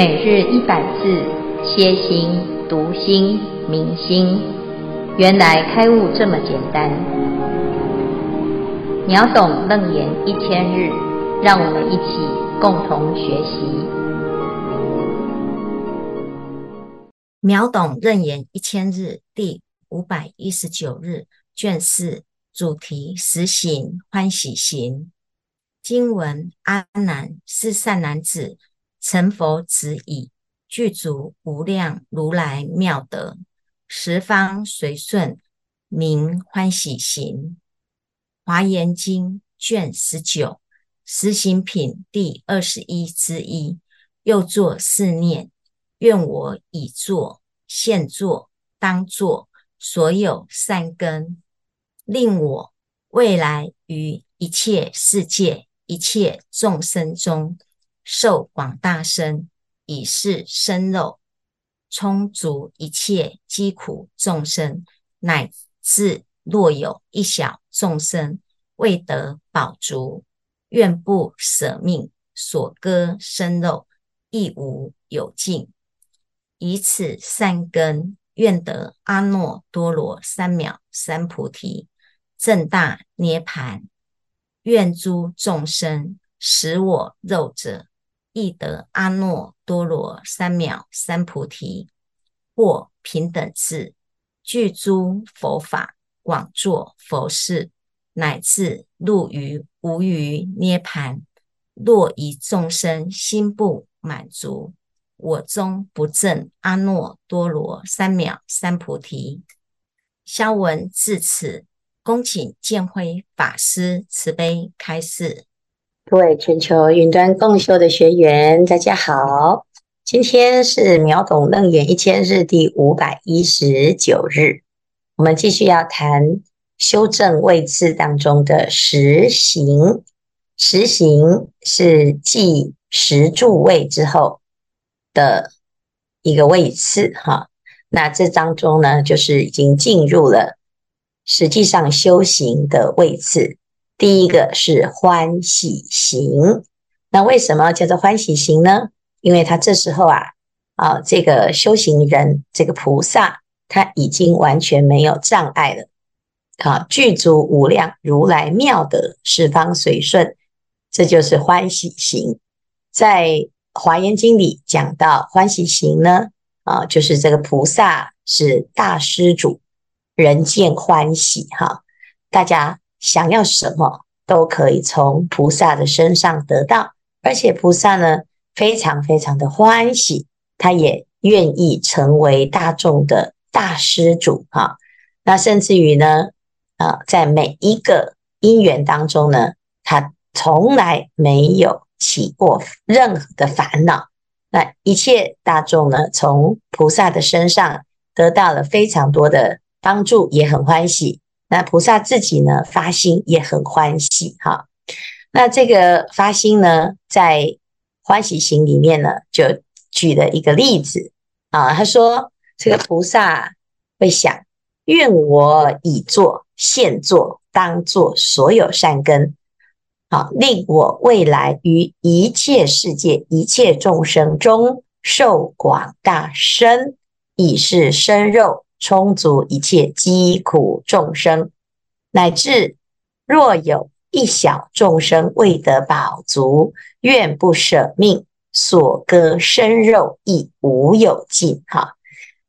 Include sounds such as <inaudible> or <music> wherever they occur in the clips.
每日一百字，歇心、读心、明心，原来开悟这么简单。秒懂楞严一千日，让我们一起共同学习。秒懂楞严一千日第五百一十九日，卷四，主题实行欢喜行。经文：阿难，是善男子。成佛子已，具足无量如来妙德，十方随顺，名欢喜行。华严经卷十九，实行品第二十一之一。又作四念：愿我已作、现作、当作所有善根，令我未来于一切世界、一切众生中。受广大身，以是身肉，充足一切饥苦众生，乃至若有一小众生未得饱足，愿不舍命所割身肉，亦无有尽。以此善根，愿得阿耨多罗三藐三菩提，正大涅槃。愿诸众生使我肉者。亦得阿耨多罗三藐三菩提，或平等智，具诸佛法，广作佛事，乃至入于无余涅槃。若一众生心不满足，我终不证阿耨多罗三藐三菩提。消文至此，恭请见辉法师慈悲开示。各位全球云端共修的学员，大家好！今天是秒懂楞严一千日第五百一十九日，我们继续要谈修正位次当中的实行。实行是继实住位之后的一个位次，哈。那这当中呢，就是已经进入了实际上修行的位次。第一个是欢喜行，那为什么叫做欢喜行呢？因为他这时候啊，啊，这个修行人，这个菩萨，他已经完全没有障碍了，啊，具足无量如来妙德，十方随顺，这就是欢喜行。在华严经里讲到欢喜行呢，啊，就是这个菩萨是大施主，人见欢喜哈，大家。想要什么都可以从菩萨的身上得到，而且菩萨呢，非常非常的欢喜，他也愿意成为大众的大施主哈。那甚至于呢，啊，在每一个因缘当中呢，他从来没有起过任何的烦恼。那一切大众呢，从菩萨的身上得到了非常多的帮助，也很欢喜。那菩萨自己呢，发心也很欢喜哈。那这个发心呢，在欢喜行里面呢，就举了一个例子啊。他说，这个菩萨会想：愿我已作、现作、当作所有善根，好，令我未来于一切世界、一切众生中受广大身，以是身肉。充足一切疾苦众生，乃至若有一小众生未得饱足，愿不舍命所割身肉，亦无有尽。哈，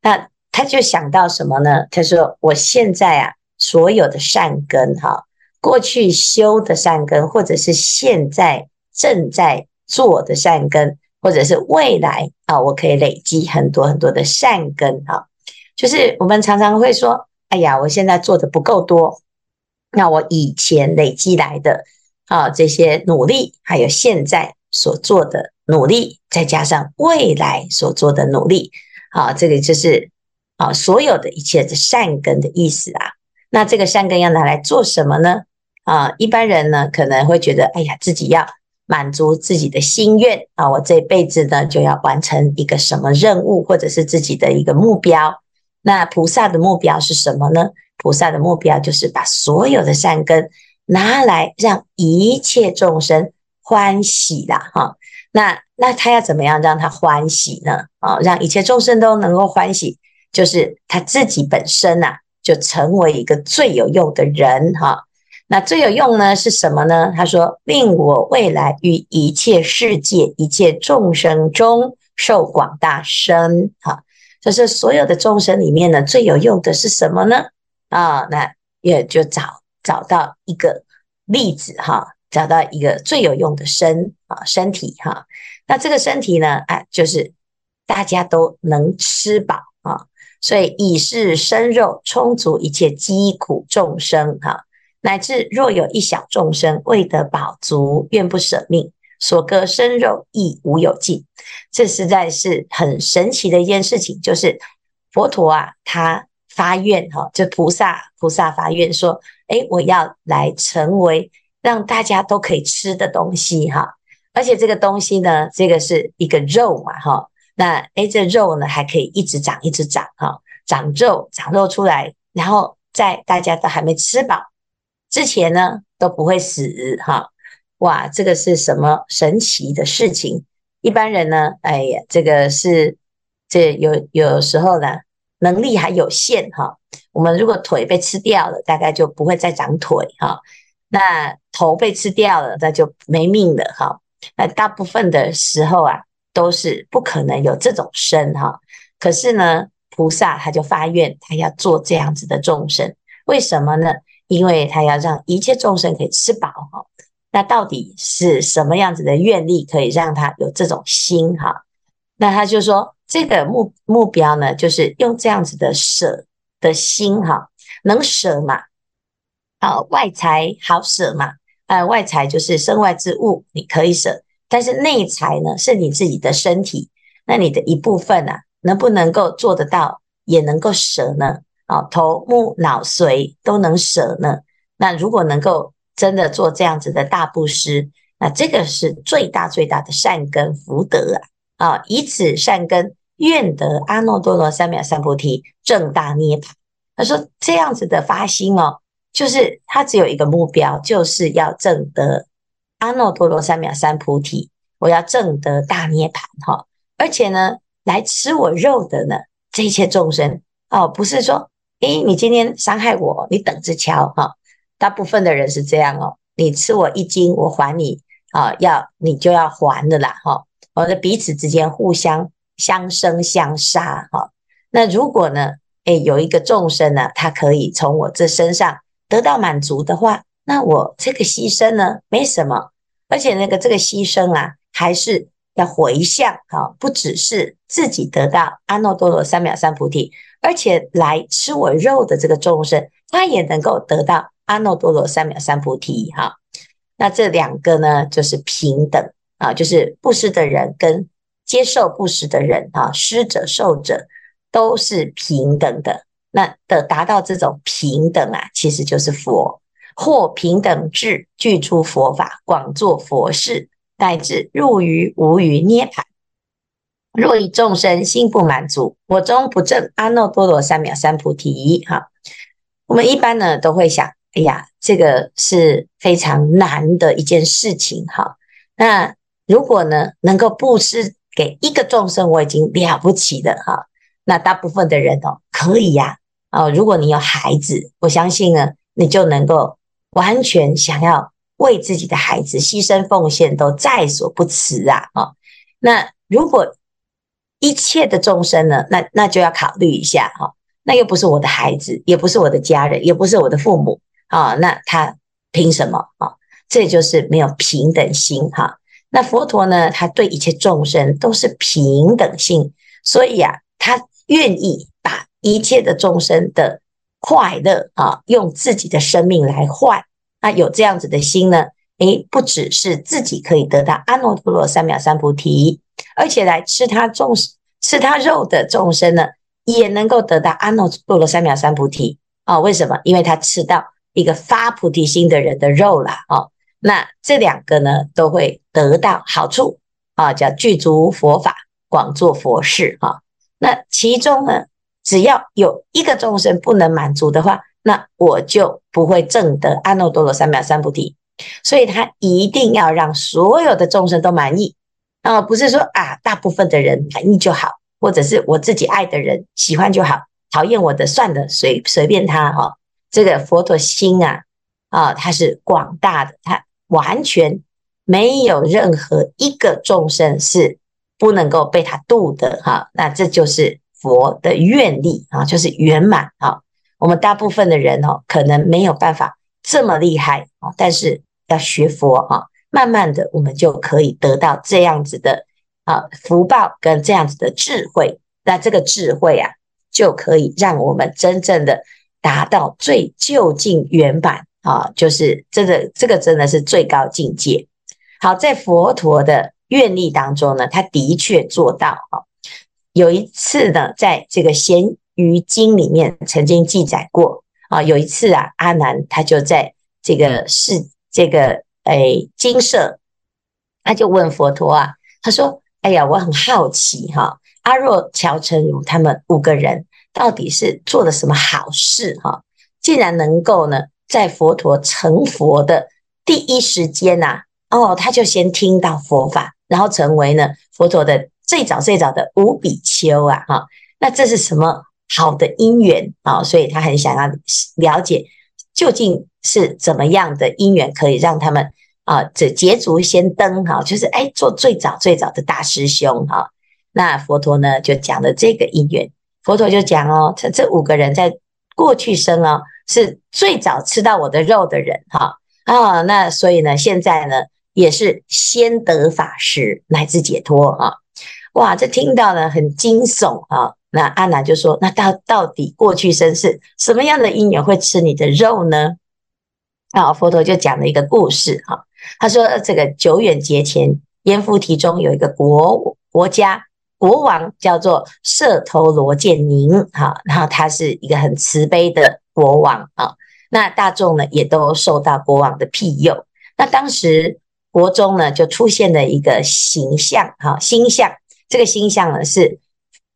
那他就想到什么呢？他说：“我现在啊，所有的善根，哈，过去修的善根，或者是现在正在做的善根，或者是未来啊，我可以累积很多很多的善根，哈。”就是我们常常会说：“哎呀，我现在做的不够多，那我以前累积来的啊这些努力，还有现在所做的努力，再加上未来所做的努力，啊，这个就是啊所有的一切的善根的意思啊。那这个善根要拿来做什么呢？啊，一般人呢可能会觉得，哎呀，自己要满足自己的心愿啊，我这辈子呢就要完成一个什么任务，或者是自己的一个目标。”那菩萨的目标是什么呢？菩萨的目标就是把所有的善根拿来让一切众生欢喜啦，哈。那那他要怎么样让他欢喜呢？啊，让一切众生都能够欢喜，就是他自己本身呐、啊，就成为一个最有用的人哈。那最有用呢是什么呢？他说：“令我未来于一切世界、一切众生中受广大身。”哈，就是所有的众生里面呢，最有用的是什么呢？啊，那也就找找到一个例子哈。找到一个最有用的身啊，身体哈，那这个身体呢，哎，就是大家都能吃饱啊，所以以是身肉充足一切饥苦众生哈，乃至若有一小众生未得饱足，愿不舍命，所割身肉亦无有尽。这实在是很神奇的一件事情，就是佛陀啊，他发愿哈，就菩萨菩萨发愿说，哎，我要来成为。让大家都可以吃的东西哈，而且这个东西呢，这个是一个肉嘛哈，那诶这肉呢还可以一直长一直长哈，长肉长肉出来，然后在大家都还没吃饱之前呢都不会死哈，哇，这个是什么神奇的事情？一般人呢，哎呀，这个是这有有时候呢能力还有限哈，我们如果腿被吃掉了，大概就不会再长腿哈。那头被吃掉了，那就没命了哈。那大部分的时候啊，都是不可能有这种身哈。可是呢，菩萨他就发愿，他要做这样子的众生，为什么呢？因为他要让一切众生可以吃饱哈。那到底是什么样子的愿力可以让他有这种心哈？那他就说，这个目目标呢，就是用这样子的舍的心哈，能舍嘛。好，外财好舍嘛？呃，外财就是身外之物，你可以舍，但是内财呢，是你自己的身体，那你的一部分啊，能不能够做得到，也能够舍呢？啊，头目脑髓都能舍呢？那如果能够真的做这样子的大布施，那这个是最大最大的善根福德啊！啊，以此善根，愿得阿耨多罗三藐三菩提，正大涅槃。他说这样子的发心哦。就是他只有一个目标，就是要证得阿耨多罗三藐三菩提，我要证得大涅槃哈。而且呢，来吃我肉的呢，这一切众生哦，不是说，诶，你今天伤害我，你等着瞧哈。大部分的人是这样哦，你吃我一斤，我还你啊，要你就要还的啦哈。我的彼此之间互相相生相杀哈。那如果呢，诶，有一个众生呢，他可以从我这身上。得到满足的话，那我这个牺牲呢，没什么，而且那个这个牺牲啊，还是要回向哈，不只是自己得到阿耨多罗三藐三菩提，而且来吃我肉的这个众生，他也能够得到阿耨多罗三藐三菩提哈。那这两个呢，就是平等啊，就是布施的人跟接受布施的人啊，施者受者都是平等的。那的达到这种平等啊，其实就是佛，或平等智具出佛法，广作佛事，乃至入于无余涅槃。若以众生心不满足，我中不正阿耨多罗三藐三菩提。哈，我们一般呢都会想，哎呀，这个是非常难的一件事情。哈，那如果呢能够布施给一个众生，我已经了不起的哈。那大部分的人哦，可以呀。啊，如果你有孩子，我相信呢，你就能够完全想要为自己的孩子牺牲奉献，都在所不辞啊！啊，那如果一切的众生呢，那那就要考虑一下哈，那又不是我的孩子，也不是我的家人，也不是我的父母啊，那他凭什么啊？这就是没有平等心哈。那佛陀呢，他对一切众生都是平等心，所以啊，他愿意把。一切的众生的快乐啊，用自己的生命来换，那有这样子的心呢？诶，不只是自己可以得到阿耨多罗三藐三菩提，而且来吃他众生吃他肉的众生呢，也能够得到阿耨多罗三藐三菩提啊？为什么？因为他吃到一个发菩提心的人的肉了哦。那这两个呢，都会得到好处啊，叫具足佛法，广作佛事啊。那其中呢？只要有一个众生不能满足的话，那我就不会证得阿耨多罗三藐三菩提。所以他一定要让所有的众生都满意，啊，不是说啊，大部分的人满意就好，或者是我自己爱的人喜欢就好，讨厌我的算了，随随便他哈。这个佛陀心啊，啊，它是广大的，它完全没有任何一个众生是不能够被他度的哈。那这就是佛的愿力啊，就是圆满啊。我们大部分的人哦，可能没有办法这么厉害啊，但是要学佛啊。慢慢的，我们就可以得到这样子的啊福报跟这样子的智慧。那这个智慧啊，就可以让我们真正的达到最究竟圆满啊，就是这个这个真的是最高境界。好，在佛陀的愿力当中呢，他的确做到啊。有一次呢，在这个《咸鱼经》里面曾经记载过啊，有一次啊，阿难他就在这个是这个。哎，精舍，他就问佛陀啊，他说：“哎呀，我很好奇哈，阿若乔成如他们五个人到底是做了什么好事哈？竟然能够呢，在佛陀成佛的第一时间呐，哦，他就先听到佛法，然后成为呢佛陀的最早最早的五比丘啊，哈，那这是什么好的因缘啊？所以他很想要了解。”究竟是怎么样的因缘可以让他们啊，这捷足先登哈，就是哎做最早最早的大师兄哈。那佛陀呢就讲了这个因缘，佛陀就讲哦，这这五个人在过去生哦是最早吃到我的肉的人哈啊，那所以呢现在呢也是先得法时乃至解脱哈。哇，这听到呢很惊悚啊。那阿难就说：“那到到底过去生是什么样的因缘会吃你的肉呢？”啊，佛陀就讲了一个故事哈。他说：“这个久远劫前，阎浮提中有一个国国家国王叫做舍头罗建宁哈，然后他是一个很慈悲的国王啊。那大众呢也都受到国王的庇佑。那当时国中呢就出现了一个形象哈星象，这个星象呢是。”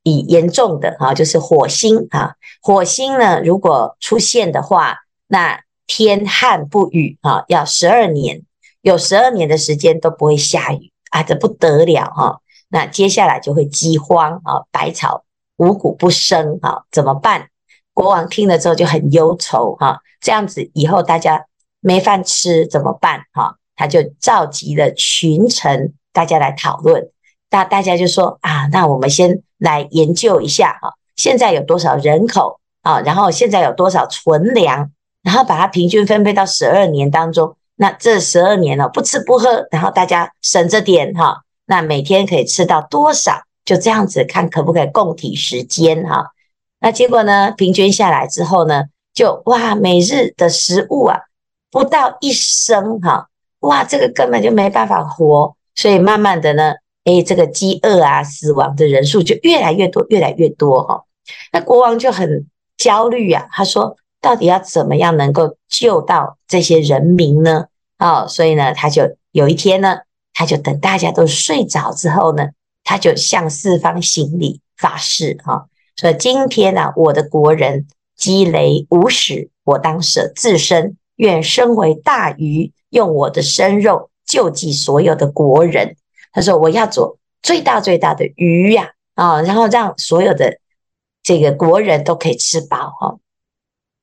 以严重的哈，就是火星哈，火星呢，如果出现的话，那天旱不雨啊，要十二年，有十二年的时间都不会下雨啊，这不得了哈。那接下来就会饥荒啊，百草五谷不生啊，怎么办？国王听了之后就很忧愁哈，这样子以后大家没饭吃怎么办哈？他就召集了群臣，大家来讨论。那大家就说啊，那我们先来研究一下啊，现在有多少人口啊？然后现在有多少存粮？然后把它平均分配到十二年当中。那这十二年呢，不吃不喝，然后大家省着点哈。那每天可以吃到多少？就这样子看可不可以供体时间哈。那结果呢，平均下来之后呢，就哇，每日的食物啊，不到一升哈，哇，这个根本就没办法活。所以慢慢的呢。哎，这个饥饿啊，死亡的人数就越来越多，越来越多哈、哦。那国王就很焦虑啊，他说：“到底要怎么样能够救到这些人民呢？”哦，所以呢，他就有一天呢，他就等大家都睡着之后呢，他就向四方行礼发誓哈、说：“今天呢、啊，我的国人积累无始，我当舍自身，愿身为大鱼，用我的身肉救济所有的国人。”他说：“我要做最大最大的鱼呀，啊，然后让所有的这个国人都可以吃饱哈。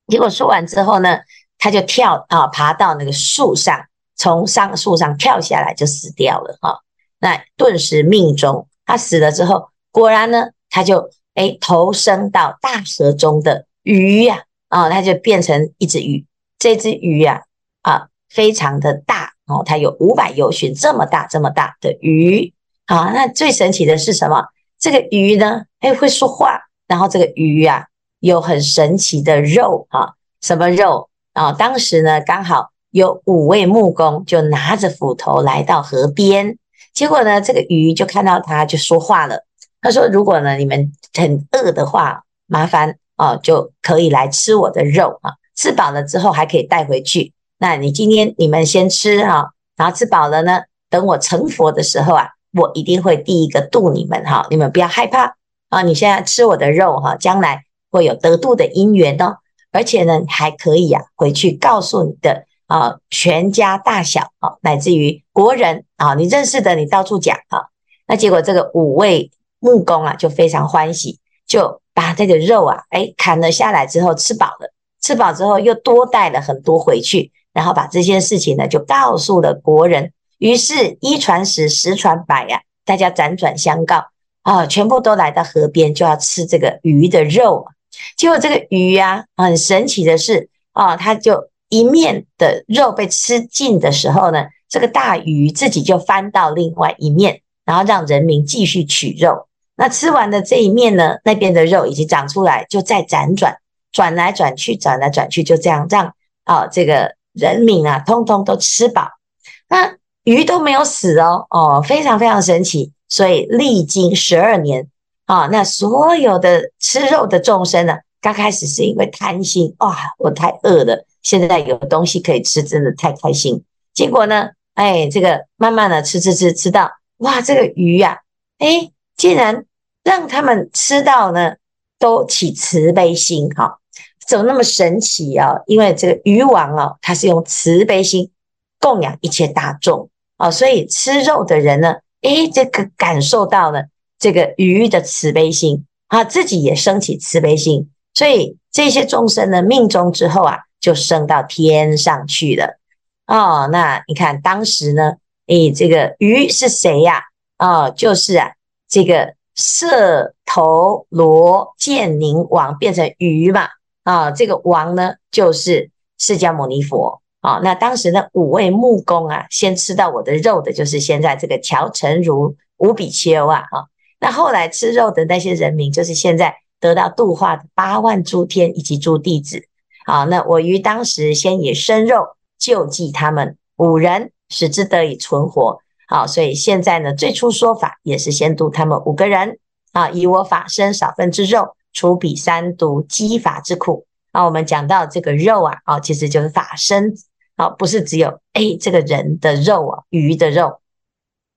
结果说完之后呢，他就跳啊，爬到那个树上，从上树上跳下来就死掉了哈。那顿时命中，他死了之后，果然呢，他就哎投生到大河中的鱼呀，啊，他就变成一只鱼。这只鱼呀，啊，非常的大。”哦，它有五百游旬这么大这么大的鱼，好，那最神奇的是什么？这个鱼呢，哎，会说话，然后这个鱼啊，有很神奇的肉啊，什么肉啊？当时呢，刚好有五位木工就拿着斧头来到河边，结果呢，这个鱼就看到它就说话了，他说：“如果呢你们很饿的话，麻烦哦，就可以来吃我的肉啊，吃饱了之后还可以带回去。”那你今天你们先吃哈，然后吃饱了呢，等我成佛的时候啊，我一定会第一个度你们哈，你们不要害怕啊！你现在吃我的肉哈，将来会有得度的因缘哦，而且呢还可以呀，回去告诉你的啊全家大小啊，乃至于国人啊，你认识的你到处讲啊，那结果这个五位木工啊，就非常欢喜，就把这个肉啊，哎，砍了下来之后吃饱了，吃饱之后又多带了很多回去，然后把这件事情呢就告诉了国人。于是，一传十，十传百呀、大家辗转相告啊，全部都来到河边，就要吃这个鱼的肉。结果这个鱼呀、很神奇的是啊，它就一面的肉被吃尽的时候呢，这个大鱼自己就翻到另外一面，然后让人民继续取肉。那吃完的这一面呢，那边的肉已经长出来，就再辗转转来转去，转来转去，就这样让啊这个人民啊，通通都吃饱。那鱼都没有死哦，哦，非常非常神奇。所以历经十二年啊，那所有的吃肉的众生呢，刚开始是因为贪心，哇，我太饿了，现在有东西可以吃，真的太开心。结果呢，哎，这个慢慢的吃吃吃吃到，哇，这个鱼呀、啊，哎，竟然让他们吃到呢，都起慈悲心，哈、怎么那么神奇啊？因为这个鱼王哦，他是用慈悲心供养一切大众。哦，所以吃肉的人呢，诶，这个感受到了这个鱼的慈悲心啊，自己也升起慈悲心，所以这些众生呢，命中之后啊，就升到天上去了。哦，那你看当时呢，诶，这个鱼是谁呀？哦，就是啊，这个舍头罗建宁王变成鱼嘛。啊，这个王呢，就是释迦牟尼佛。啊、哦，那当时呢五位木工啊，先吃到我的肉的，就是现在这个乔成如五比丘啊，哈、哦。那后来吃肉的那些人民，就是现在得到度化的八万诸天以及诸弟子。好、那我于当时先以生肉救济他们五人，使之得以存活。好、所以现在呢，最初说法也是先度他们五个人啊，以我法身少分之肉，除彼三毒饥乏之苦。啊，我们讲到这个肉啊，啊、其实就是法身。啊，不是只有哎这个人的肉啊，鱼的肉。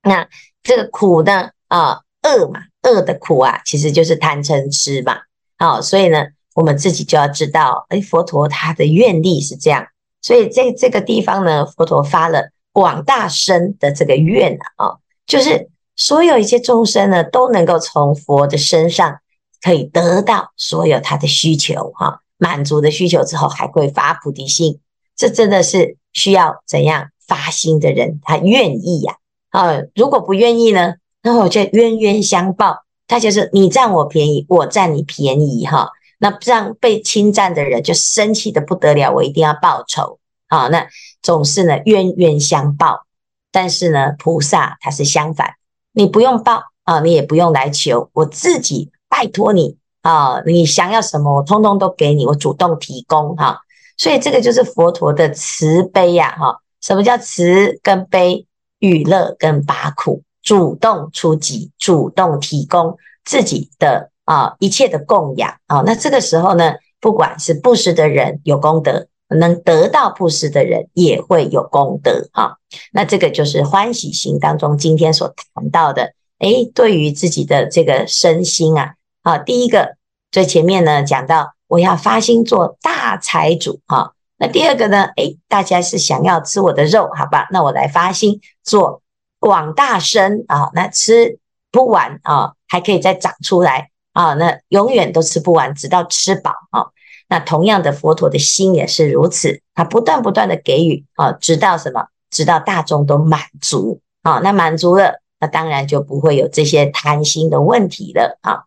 那这个苦呢？啊，饿嘛，饿的苦啊，其实就是贪嗔痴嘛。好，所以呢，我们自己就要知道，哎，佛陀他的愿力是这样。所以在这个地方呢，佛陀发了广大身的这个愿啊，就是所有一切众生呢，都能够从佛的身上可以得到所有他的需求哈，满足的需求之后，还会发菩提心。这真的是需要怎样发心的人，他愿意呀？啊，如果不愿意呢，那我就冤冤相报，他就是你占我便宜，我占你便宜哈。那这样被侵占的人就生气的不得了，我一定要报仇啊。那总是呢冤冤相报，但是呢菩萨他是相反，你不用报啊，你也不用来求，我自己拜托你啊，你想要什么我通通都给你，我主动提供哈。所以这个就是佛陀的慈悲呀，哈！什么叫慈跟悲？与乐跟拔苦，主动出击，主动提供自己的啊一切的供养啊。那这个时候呢，不管是布施的人有功德，能得到布施的人也会有功德啊。那这个就是欢喜心当中今天所谈到的。诶，对于自己的这个身心啊，啊，第一个最前面呢讲到。我要发心做大财主啊，那第二个呢？诶，大家是想要吃我的肉，好吧？那我来发心做广大身啊，那吃不完啊，还可以再长出来啊，那永远都吃不完，直到吃饱啊。那同样的，佛陀的心也是如此，他不断不断的给予啊，直到什么？直到大众都满足啊。那满足了，那当然就不会有这些贪心的问题了啊。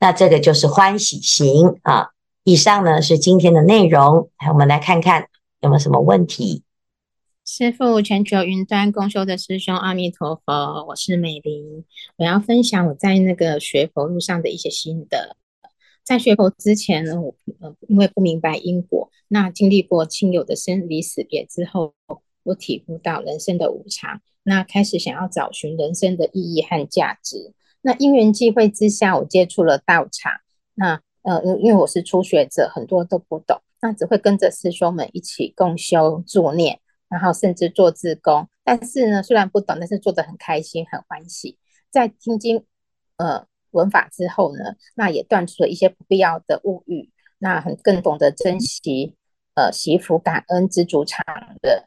那这个就是欢喜行啊。以上呢是今天的内容，来我们来看看有没有什么问题。师父，全球云端共修的师兄，阿弥陀佛，我是美玲，我要分享我在那个学佛路上的一些心得。在学佛之前呢，我呃因为不明白因果，那经历过亲友的生离死别之后，我体悟到人生的无常，那开始想要找寻人生的意义和价值。那因缘际会之下，我接触了道场，那。呃，因为我是初学者，很多都不懂，那只会跟着师兄们一起共修助念，然后甚至做自工。但是呢，虽然不懂，但是做得很开心，很欢喜。在听经呃闻法之后呢，那也断除了一些不必要的物欲，那很更懂得珍惜呃惜福感恩知足常乐。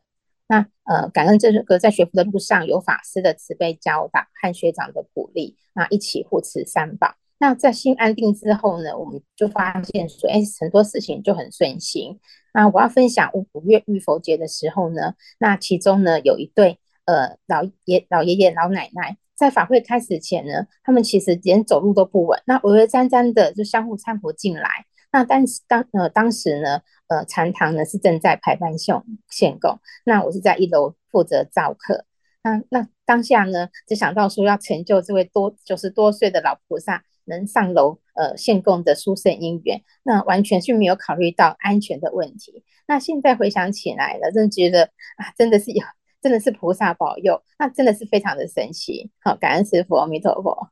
那呃，感恩这个在学佛的路上有法师的慈悲教导和学长的鼓励，那一起护持三宝。那在心安定之后呢，我们就发现说，哎，很多事情就很顺心。那我要分享五月浴佛节的时候呢，那其中呢有一对呃老爷老爷爷老奶奶，在法会开始前呢，他们其实连走路都不稳，那巍巍沾沾的就相互搀扶进来。那但是当呃当时呢，呃禅堂呢是正在排班献献供，那我是在一楼负责照客。那那当下呢，只想到说要成就这位多九十多岁的老菩萨能上楼呃献供的殊胜因缘，那完全是没有考虑到安全的问题。那现在回想起来了，真的觉得啊，真的是有，<laughs> 真的是菩萨保佑，那真的是非常的神奇。好，感恩师父，阿弥陀佛。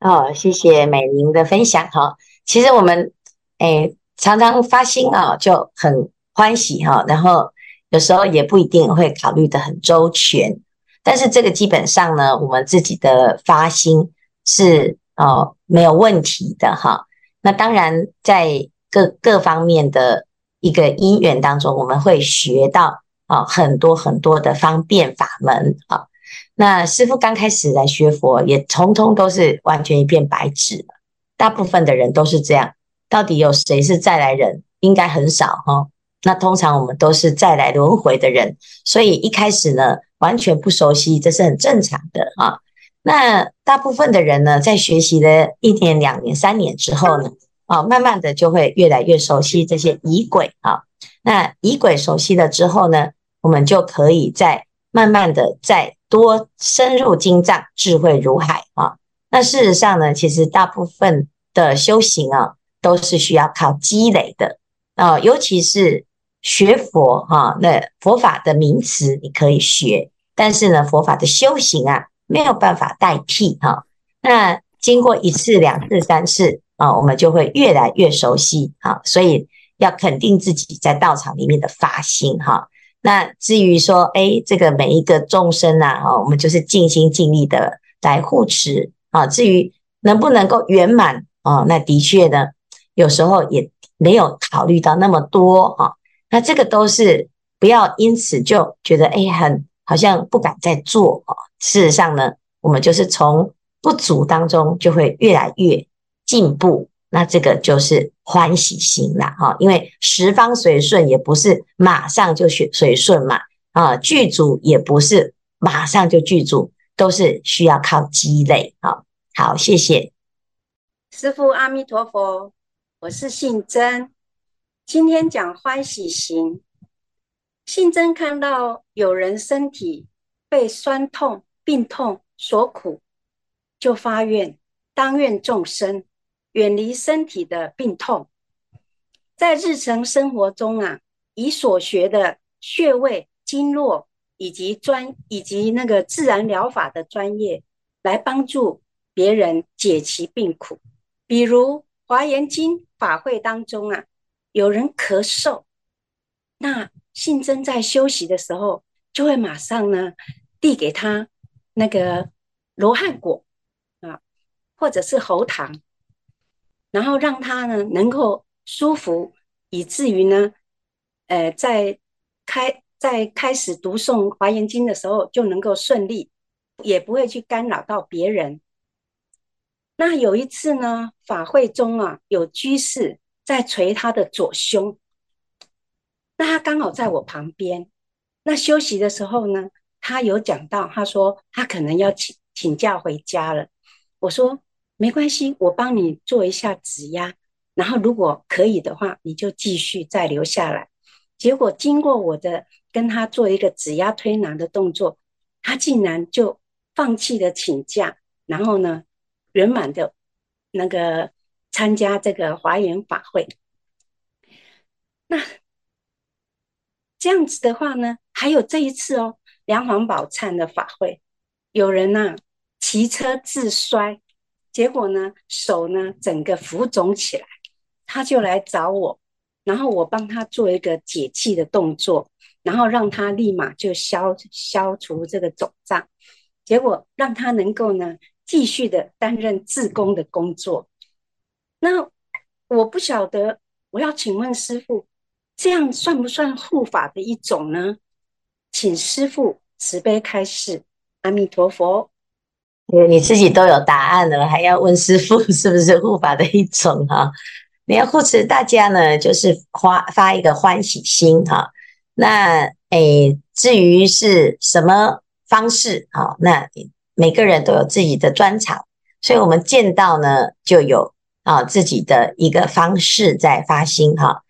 哦，谢谢美玲的分享哈。其实我们。哎，常常发心啊，就很欢喜哈。然后有时候也不一定会考虑得很周全，但是这个基本上呢，我们自己的发心是哦没有问题的哈。那当然，在各各方面的一个因缘当中，我们会学到啊很多很多的方便法门啊。那师父刚开始来学佛，也通通都是完全一片白纸，大部分的人都是这样。到底有谁是再来人？应该很少哈。那通常我们都是再来轮回的人，所以一开始呢，完全不熟悉，这是很正常的啊。那大部分的人呢，在学习了一年、两年、三年之后呢，啊，慢慢的就会越来越熟悉这些仪轨啊。那仪轨熟悉了之后呢，我们就可以再慢慢的再多深入经藏，智慧如海啊。那事实上呢，其实大部分的修行啊。都是需要靠积累的啊，尤其是学佛哈，那佛法的名词你可以学，但是呢，佛法的修行啊，没有办法代替哈。那经过一次、两次、三次啊，我们就会越来越熟悉啊。所以要肯定自己在道场里面的发心哈。那至于说，哎，这个每一个众生呐，哈，我们就是尽心尽力的来护持啊。至于能不能够圆满啊，那的确呢。有时候也没有考虑到那么多啊，那这个都是不要因此就觉得哎，很好像不敢再做哦。事实上呢，我们就是从不足当中就会越来越进步，那这个就是欢喜心了哈。因为十方随顺也不是马上就随随顺嘛啊，具足也不是马上就具足，都是需要靠积累啊。好，谢谢师父，阿弥陀佛。我是信真，今天讲欢喜行。信真看到有人身体被酸痛、病痛所苦，就发愿，当愿众生远离身体的病痛，在日常生活中啊，以所学的穴位、经络以及专以及那个自然疗法的专业，来帮助别人解其病苦，比如。华严经法会当中啊，有人咳嗽，那信真在休息的时候，就会马上呢递给他那个罗汉果啊，或者是喉糖，然后让他呢能够舒服，以至于呢，呃，在开在开始读诵华严经的时候就能够顺利，也不会去干扰到别人。那有一次呢，法会中啊，有居士在捶他的左胸，那他刚好在我旁边。那休息的时候呢，他有讲到，他说他可能要请请假回家了。我说没关系，我帮你做一下指压，然后如果可以的话，你就继续再留下来。结果经过我的跟他做一个指压推拿的动作，他竟然就放弃了请假，然后呢，圆满的，那个参加这个华严法会，那这样子的话呢，还有这一次哦，梁皇宝忏的法会，有人呐骑车自摔，结果呢手呢整个浮肿起来，他就来找我，然后我帮他做一个解气的动作，然后让他立马就消消除这个肿胀，结果让他能够呢。继续的担任志工的工作，那我不晓得，我要请问师傅，这样算不算护法的一种呢？请师父慈悲开示。阿弥陀佛。你自己都有答案了，还要问师父 <laughs> 是不是护法的一种哈？你要护持大家呢，就是发发一个欢喜心哈。那诶，至于是什么方式啊？那每个人都有自己的专长，所以我们见到呢，就有啊自己的一个方式在发心哈。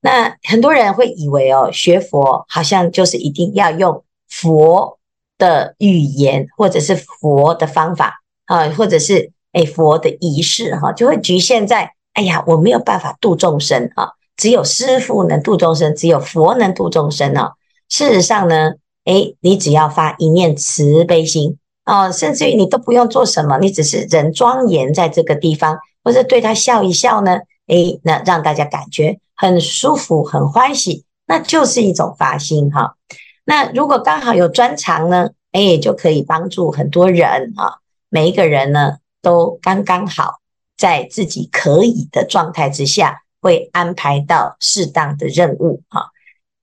那很多人会以为哦，学佛好像就是一定要用佛的语言，或者是佛的方法啊，或者是诶佛的仪式哈，就会局限在哎呀，我没有办法度众生啊，只有师父能度众生，只有佛能度众生啊。事实上呢，诶，你只要发一念慈悲心啊，甚至于你都不用做什么，你只是人庄严在这个地方，或者对他笑一笑呢，诶，那让大家感觉。很舒服，很欢喜，那就是一种发心哈。那如果刚好有专长呢，哎，就可以帮助很多人啊。每一个人呢，都刚刚好在自己可以的状态之下，会安排到适当的任务哈。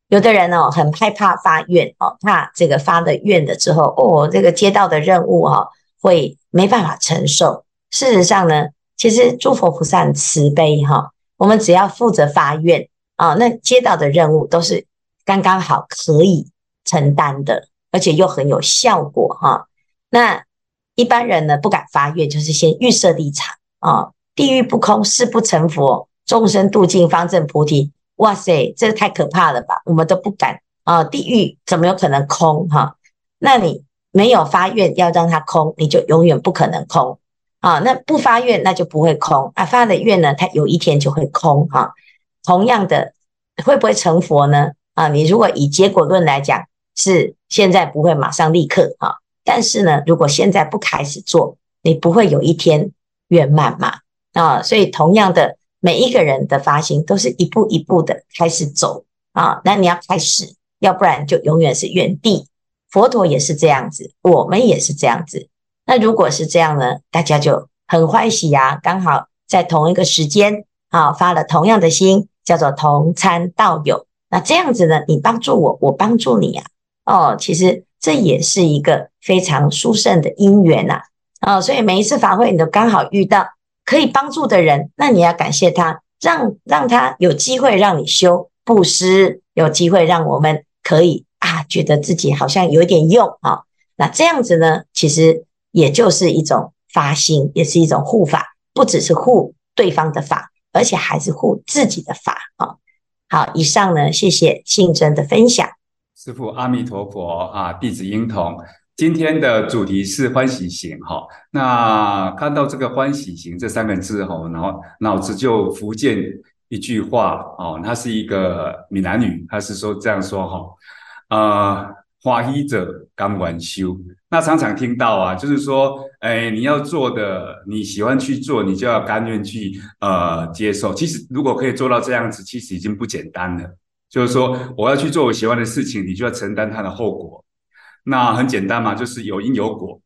有的人哦，很害怕发愿哦，怕这个发了愿了之后，哦，这个接到的任务哈，会没办法承受。事实上呢，其实诸佛菩萨慈悲哈。我们只要负责发愿啊，那接到的任务都是刚刚好可以承担的，而且又很有效果哈。那一般人呢，不敢发愿，就是先预设立场啊，地狱不空，誓不成佛，众生度尽，方证菩提。哇塞，这太可怕了吧？我们都不敢啊，地狱怎么有可能空哈？那你没有发愿要让它空，你就永远不可能空。啊，那不发愿那就不会空啊，发了愿呢，它有一天就会空哈、啊。同样的，会不会成佛呢？啊，你如果以结果论来讲，是现在不会马上立刻啊，但是呢，如果现在不开始做，你不会有一天圆满嘛啊。所以同样的，每一个人的发心都是一步一步的开始走啊。那你要开始，要不然就永远是原地。佛陀也是这样子，我们也是这样子。那如果是这样呢，大家就很欢喜呀，刚好在同一个时间啊，发了同样的心，叫做同参道友。那这样子呢，你帮助我，我帮助你啊，哦，其实这也是一个非常殊胜的因缘呐，啊，所以每一次法会你都刚好遇到可以帮助的人，那你要感谢他，让让他有机会让你修布施，有机会让我们可以啊，觉得自己好像有点用啊，那这样子呢，其实。也就是一种发心，也是一种护法，不只是护对方的法，而且还是护自己的法啊。好，以上呢，谢谢信真的分享。师父阿弥陀佛啊，弟子英童。今天的主题是欢喜行哈。那看到这个欢喜行这三个字哈，然后脑子就浮现一句话哦，它是一个闽南语，它是说这样说哈，呃。欢喜者甘愿修，那常常听到啊，就是说，哎，你要做的，你喜欢去做，你就要甘愿去呃接受。其实如果可以做到这样子，其实已经不简单了。就是说，我要去做我喜欢的事情，你就要承担它的后果。那很简单嘛，就是有因有果。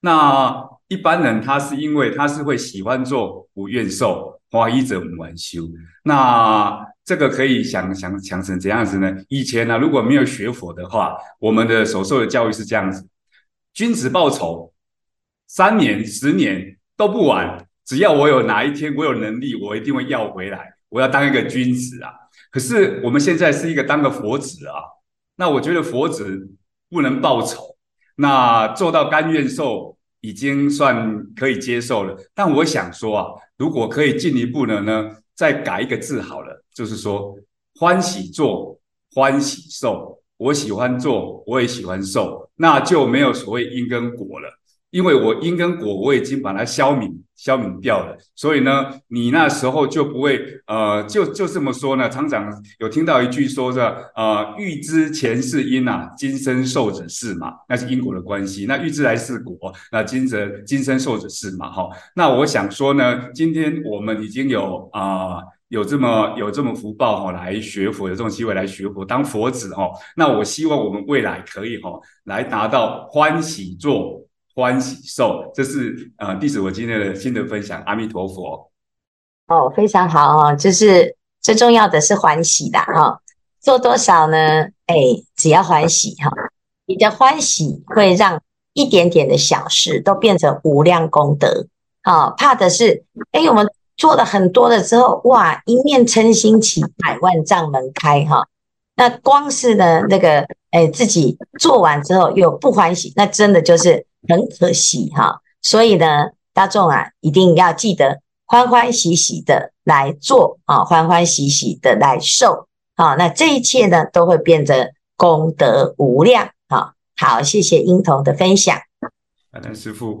那一般人他是因为他是会喜欢做，不愿受，欢喜做不愿受。那这个可以想想想成怎样子呢？以前呢、啊，如果没有学佛的话，我们的所受的教育是这样子：君子报仇，三年、十年都不晚。只要我有哪一天我有能力，我一定会要回来。我要当一个君子啊！可是我们现在是一个当个佛子啊。那我觉得佛子不能报仇，那做到甘愿受已经算可以接受了。但我想说啊，如果可以进一步的呢，再改一个字好了。就是说，欢喜做，欢喜受。我喜欢做，我也喜欢受，那就没有所谓因跟果了。因为我因跟果我已经把它消泯、消泯掉了。所以呢，你那时候就不会，呃，就就这么说呢。厂长有听到一句说的，呃，欲知前世因啊，今生受者是嘛，那是因果的关系。那欲知来世果，那今生今生受者是嘛，哈。那我想说呢，今天我们已经有啊。有这么有这么福报哈，来学佛，有这种机会来学佛，当佛子哈。那我希望我们未来可以哈，来达到欢喜做，欢喜受。这是呃，弟子我今天的心得分享。阿弥陀佛。哦，非常好哦，就是最重要的是欢喜的哈。做多少呢？哎，只要欢喜哈，你的欢喜会让一点点的小事都变成无量功德。啊，怕的是，哎，我们做了很多了之后，哇，一念嗔心起，百万障门开哈。那光是呢，那个，哎，自己做完之后又不欢喜，那真的就是很可惜哈。所以呢，大众啊，一定要记得欢欢喜喜的来做啊，欢欢喜喜的来受啊，那这一切呢，都会变得功德无量啊。好，谢谢英童的分享，感恩师父。